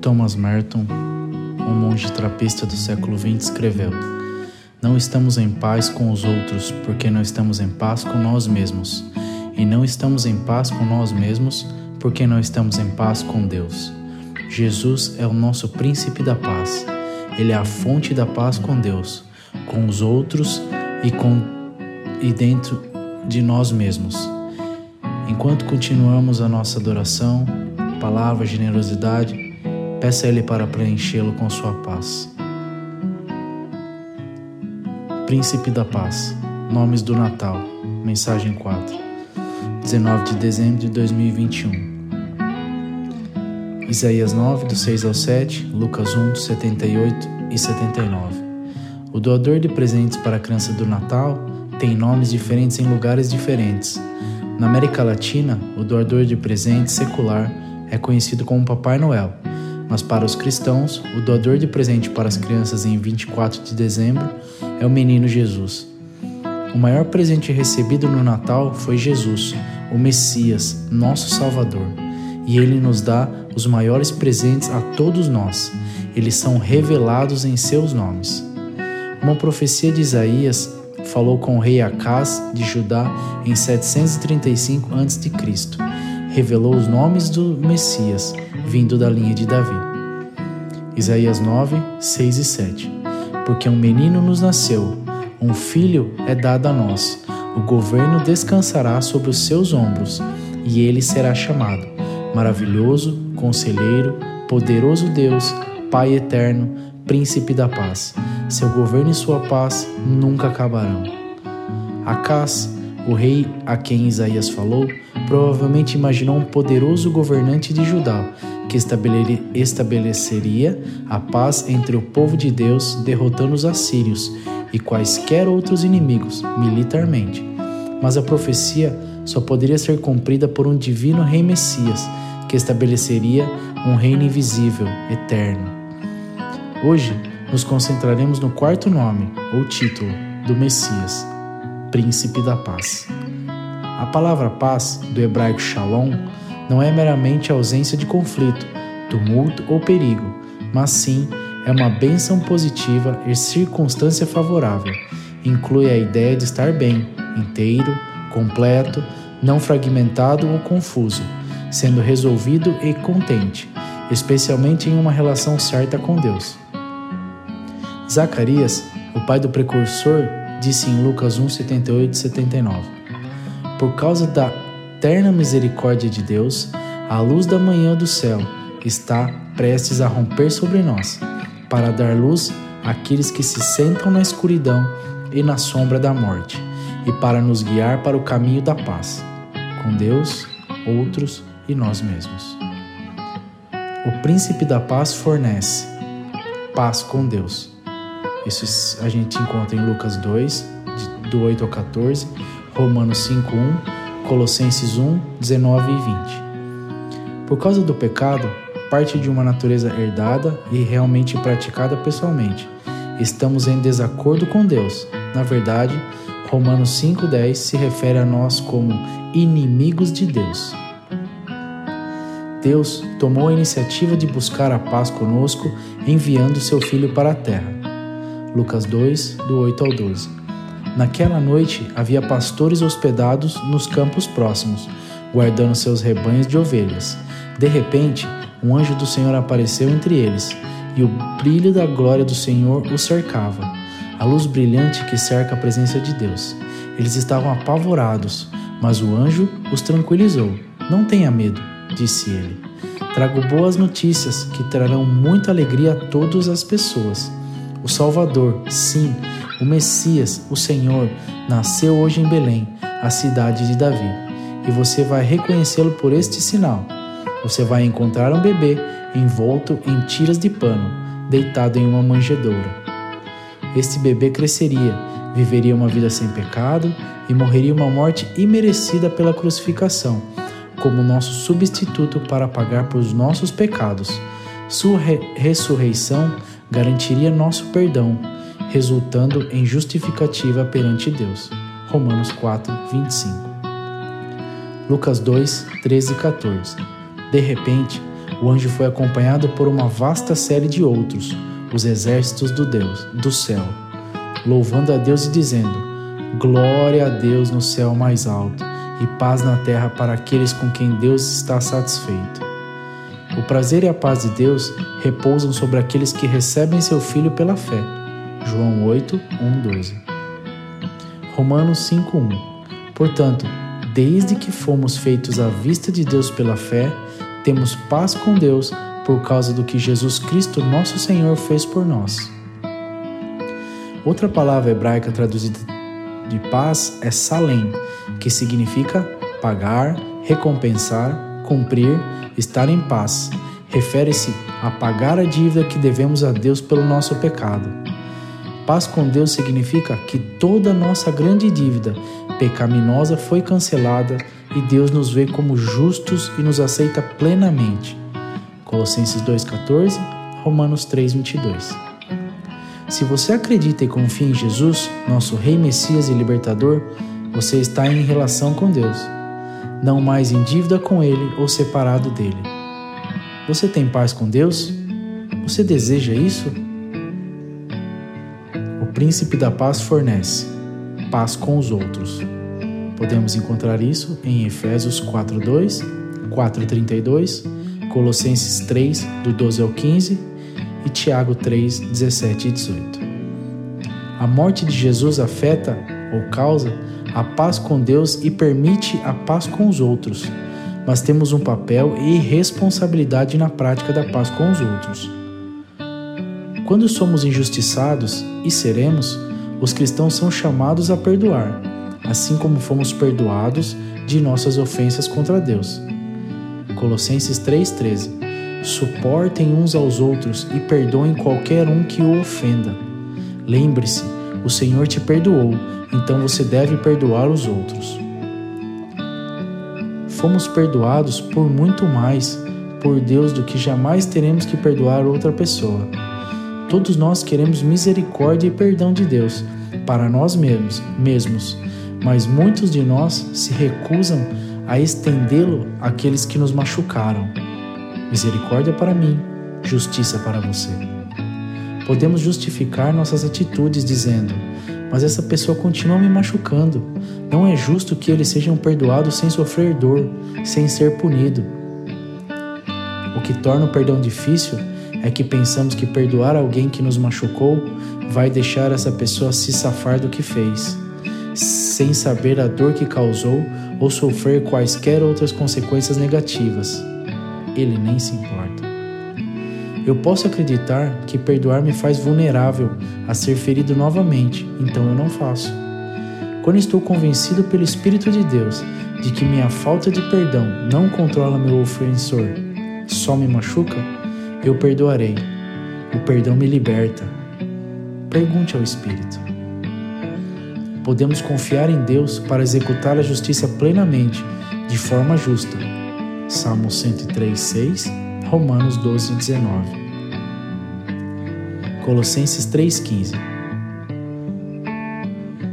Thomas Merton, um monge trapista do século XX, escreveu: Não estamos em paz com os outros porque não estamos em paz com nós mesmos, e não estamos em paz com nós mesmos porque não estamos em paz com Deus. Jesus é o nosso príncipe da paz. Ele é a fonte da paz com Deus, com os outros e com e dentro de nós mesmos. Enquanto continuamos a nossa adoração, palavra, generosidade, peça a Ele para preenchê-lo com sua paz. Príncipe da Paz, Nomes do Natal, Mensagem 4, 19 de dezembro de 2021. Isaías 9, do 6 ao 7, Lucas 1, do 78 e 79. O doador de presentes para a criança do Natal tem nomes diferentes em lugares diferentes. Na América Latina, o doador de presentes secular é conhecido como Papai Noel, mas para os cristãos, o doador de presente para as crianças em 24 de dezembro é o menino Jesus. O maior presente recebido no Natal foi Jesus, o Messias, nosso Salvador, e ele nos dá os maiores presentes a todos nós. Eles são revelados em seus nomes. Uma profecia de Isaías falou com o rei Acás de Judá em 735 a.C. Revelou os nomes do Messias, vindo da linha de Davi. Isaías 9, 6 e 7. Porque um menino nos nasceu, um filho é dado a nós, o governo descansará sobre os seus ombros, e ele será chamado Maravilhoso, Conselheiro, Poderoso Deus, Pai Eterno, Príncipe da Paz. Seu governo e sua paz nunca acabarão. Acás, o rei a quem Isaías falou, provavelmente imaginou um poderoso governante de Judá que estabeleceria a paz entre o povo de Deus, derrotando os assírios e quaisquer outros inimigos militarmente. Mas a profecia só poderia ser cumprida por um divino rei Messias, que estabeleceria um reino invisível, eterno. Hoje, nos concentraremos no quarto nome, ou título, do Messias, Príncipe da Paz. A palavra paz, do hebraico shalom, não é meramente ausência de conflito, tumulto ou perigo, mas sim é uma bênção positiva e circunstância favorável. Inclui a ideia de estar bem, inteiro, completo, não fragmentado ou confuso, sendo resolvido e contente, especialmente em uma relação certa com Deus. Zacarias, o pai do precursor, disse em Lucas 1, 78 e 79: Por causa da eterna misericórdia de Deus, a luz da manhã do céu está prestes a romper sobre nós, para dar luz àqueles que se sentam na escuridão e na sombra da morte, e para nos guiar para o caminho da paz, com Deus, outros e nós mesmos. O príncipe da paz fornece paz com Deus. Isso a gente encontra em Lucas 2, do 8 ao 14, Romanos 5, 1 Colossenses 1, 19 e 20. Por causa do pecado, parte de uma natureza herdada e realmente praticada pessoalmente. Estamos em desacordo com Deus. Na verdade, Romanos 5,10 se refere a nós como inimigos de Deus. Deus tomou a iniciativa de buscar a paz conosco, enviando seu Filho para a terra. Lucas 2, do 8 ao 12. Naquela noite havia pastores hospedados nos campos próximos, guardando seus rebanhos de ovelhas. De repente, um anjo do Senhor apareceu entre eles, e o brilho da glória do Senhor os cercava, a luz brilhante que cerca a presença de Deus. Eles estavam apavorados, mas o anjo os tranquilizou. Não tenha medo, disse ele. Trago boas notícias que trarão muita alegria a todas as pessoas. O Salvador, sim, o Messias, o Senhor, nasceu hoje em Belém, a cidade de Davi, e você vai reconhecê-lo por este sinal. Você vai encontrar um bebê envolto em tiras de pano, deitado em uma manjedoura. Este bebê cresceria, viveria uma vida sem pecado e morreria uma morte imerecida pela crucificação, como nosso substituto para pagar por nossos pecados. Sua re ressurreição garantiria nosso perdão resultando em justificativa perante Deus. Romanos 4, 25. Lucas 2, 13 e 14. De repente, O anjo foi acompanhado por uma vasta série de outros, os exércitos do Deus, do céu, louvando a Deus e dizendo: Glória a Deus no céu mais alto e paz na terra para aqueles com quem Deus está satisfeito. O prazer e a paz de Deus repousam sobre aqueles que recebem seu Filho pela fé. João 8, 1, 12. Romanos 5, 1. Portanto, desde que fomos feitos à vista de Deus pela fé, temos paz com Deus por causa do que Jesus Cristo, nosso Senhor, fez por nós. Outra palavra hebraica traduzida de paz é salem, que significa pagar, recompensar, cumprir, estar em paz. Refere-se a pagar a dívida que devemos a Deus pelo nosso pecado. Paz com Deus significa que toda nossa grande dívida pecaminosa foi cancelada e Deus nos vê como justos e nos aceita plenamente. Colossenses 2,14, Romanos 3,22. Se você acredita e confia em Jesus, nosso Rei Messias e Libertador, você está em relação com Deus, não mais em dívida com Ele ou separado dele. Você tem paz com Deus? Você deseja isso? Príncipe da Paz fornece paz com os outros. Podemos encontrar isso em Efésios 4:2, 4:32, Colossenses 3 do 12 ao 15 e Tiago 3, 17 e 18. A morte de Jesus afeta ou causa a paz com Deus e permite a paz com os outros, mas temos um papel e responsabilidade na prática da paz com os outros. Quando somos injustiçados, e seremos, os cristãos são chamados a perdoar, assim como fomos perdoados de nossas ofensas contra Deus. Colossenses 3,13 Suportem uns aos outros e perdoem qualquer um que o ofenda. Lembre-se, o Senhor te perdoou, então você deve perdoar os outros. Fomos perdoados por muito mais por Deus do que jamais teremos que perdoar outra pessoa. Todos nós queremos misericórdia e perdão de Deus para nós mesmos, mesmos, mas muitos de nós se recusam a estendê-lo àqueles que nos machucaram. Misericórdia para mim, justiça para você. Podemos justificar nossas atitudes dizendo: mas essa pessoa continua me machucando. Não é justo que eles sejam perdoados sem sofrer dor, sem ser punido. O que torna o perdão difícil é que pensamos que perdoar alguém que nos machucou vai deixar essa pessoa se safar do que fez, sem saber a dor que causou ou sofrer quaisquer outras consequências negativas. Ele nem se importa. Eu posso acreditar que perdoar me faz vulnerável a ser ferido novamente, então eu não faço. Quando estou convencido pelo Espírito de Deus de que minha falta de perdão não controla meu ofensor, só me machuca, eu perdoarei. O perdão me liberta. Pergunte ao Espírito. Podemos confiar em Deus para executar a justiça plenamente, de forma justa. Salmo 103, 6 Romanos 12, 19. Colossenses 3,15.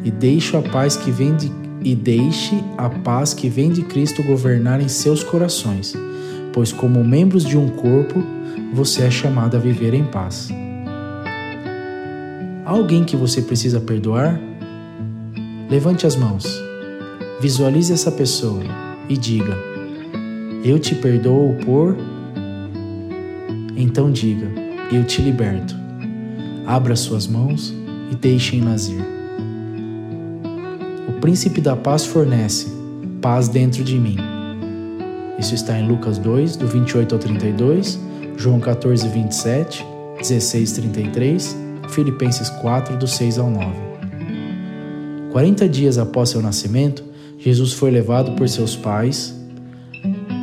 E deixe a paz que vem de e deixe a paz que vem de Cristo governar em seus corações, pois como membros de um corpo, você é chamado a viver em paz. Há alguém que você precisa perdoar? Levante as mãos. Visualize essa pessoa e diga: Eu te perdoo por então diga: Eu te liberto. Abra suas mãos e deixem-nas ir. O príncipe da paz fornece paz dentro de mim. Isso está em Lucas 2, do 28 ao 32, João 14, 27, 16, 33, Filipenses 4, do 6 ao 9. 40 dias após seu nascimento, Jesus foi levado por seus pais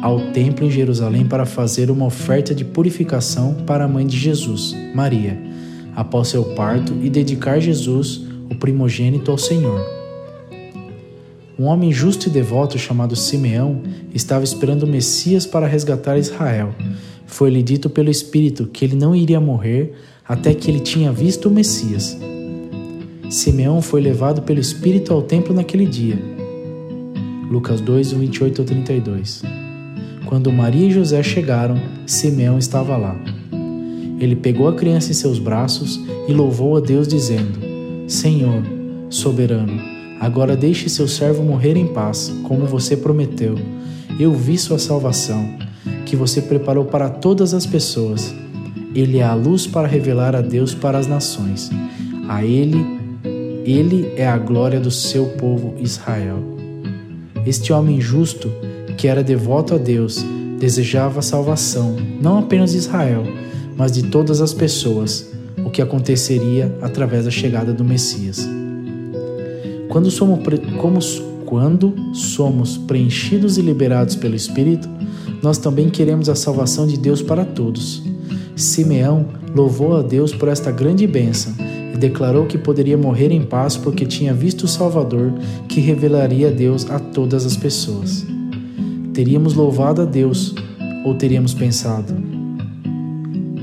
ao templo em Jerusalém para fazer uma oferta de purificação para a mãe de Jesus, Maria, após seu parto e dedicar Jesus, o primogênito, ao Senhor. Um homem justo e devoto chamado Simeão estava esperando o Messias para resgatar Israel. Foi-lhe dito pelo Espírito que ele não iria morrer até que ele tinha visto o Messias. Simeão foi levado pelo Espírito ao templo naquele dia. Lucas 2, 28 ao 32. Quando Maria e José chegaram, Simeão estava lá. Ele pegou a criança em seus braços e louvou a Deus, dizendo: Senhor, soberano, agora deixe seu servo morrer em paz, como você prometeu. Eu vi sua salvação, que você preparou para todas as pessoas. Ele é a luz para revelar a Deus para as nações. A ele, ele é a glória do seu povo Israel. Este homem justo, que era devoto a Deus, desejava a salvação, não apenas de Israel, mas de todas as pessoas, o que aconteceria através da chegada do Messias. Quando somos, como, quando somos preenchidos e liberados pelo Espírito, nós também queremos a salvação de Deus para todos. Simeão louvou a Deus por esta grande bênção e declarou que poderia morrer em paz porque tinha visto o Salvador que revelaria Deus a todas as pessoas. Teríamos louvado a Deus ou teríamos pensado: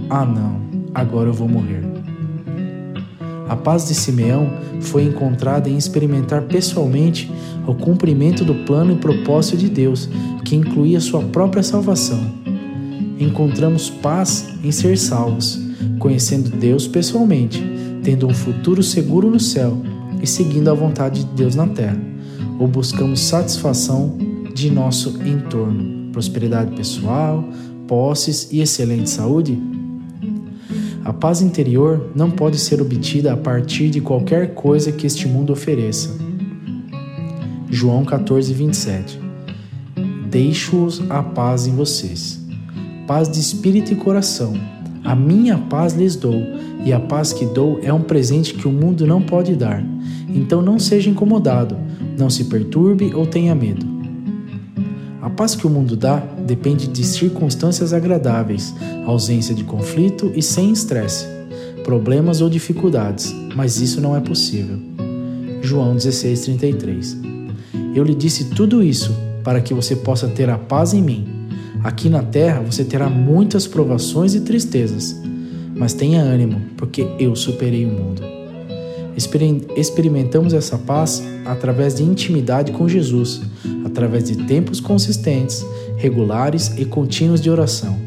ah, não, agora eu vou morrer. A paz de Simeão foi encontrada em experimentar pessoalmente o cumprimento do plano e propósito de Deus, que incluía sua própria salvação. Encontramos paz em ser salvos, conhecendo Deus pessoalmente, tendo um futuro seguro no céu e seguindo a vontade de Deus na terra, ou buscamos satisfação de nosso entorno, prosperidade pessoal, posses e excelente saúde? A paz interior não pode ser obtida a partir de qualquer coisa que este mundo ofereça. João 14, 27 Deixo-os a paz em vocês. Paz de espírito e coração. A minha paz lhes dou, e a paz que dou é um presente que o mundo não pode dar. Então não seja incomodado, não se perturbe ou tenha medo. A paz que o mundo dá depende de circunstâncias agradáveis, ausência de conflito e sem estresse, problemas ou dificuldades, mas isso não é possível. João 16:33. Eu lhe disse tudo isso para que você possa ter a paz em mim. Aqui na terra você terá muitas provações e tristezas, mas tenha ânimo, porque eu superei o mundo. Experimentamos essa paz através de intimidade com Jesus, através de tempos consistentes, regulares e contínuos de oração.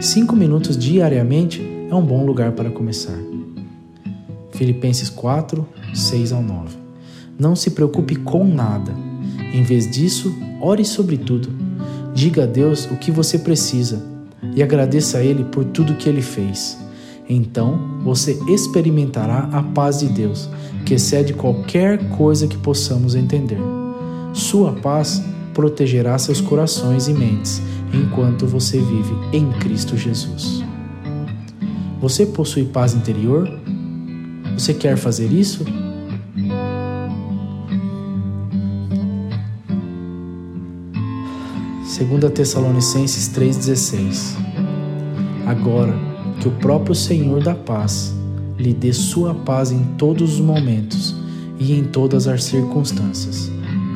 Cinco minutos diariamente é um bom lugar para começar. Filipenses 4, 6 ao 9. Não se preocupe com nada. Em vez disso, ore sobre tudo. Diga a Deus o que você precisa e agradeça a Ele por tudo que Ele fez. Então você experimentará a paz de Deus, que excede qualquer coisa que possamos entender. Sua paz protegerá seus corações e mentes enquanto você vive em Cristo Jesus. Você possui paz interior? Você quer fazer isso? Segunda Tessalonicenses 3:16. Agora que o próprio Senhor da paz lhe dê sua paz em todos os momentos e em todas as circunstâncias.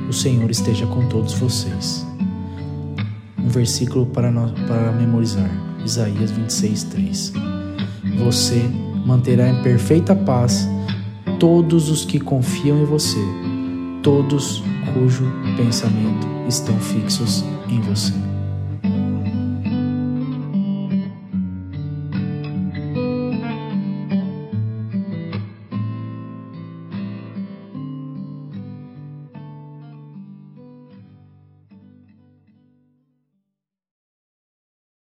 O Senhor esteja com todos vocês. Um versículo para, nós, para memorizar. Isaías 26, 3. Você manterá em perfeita paz todos os que confiam em você, todos cujo pensamento estão fixos em você.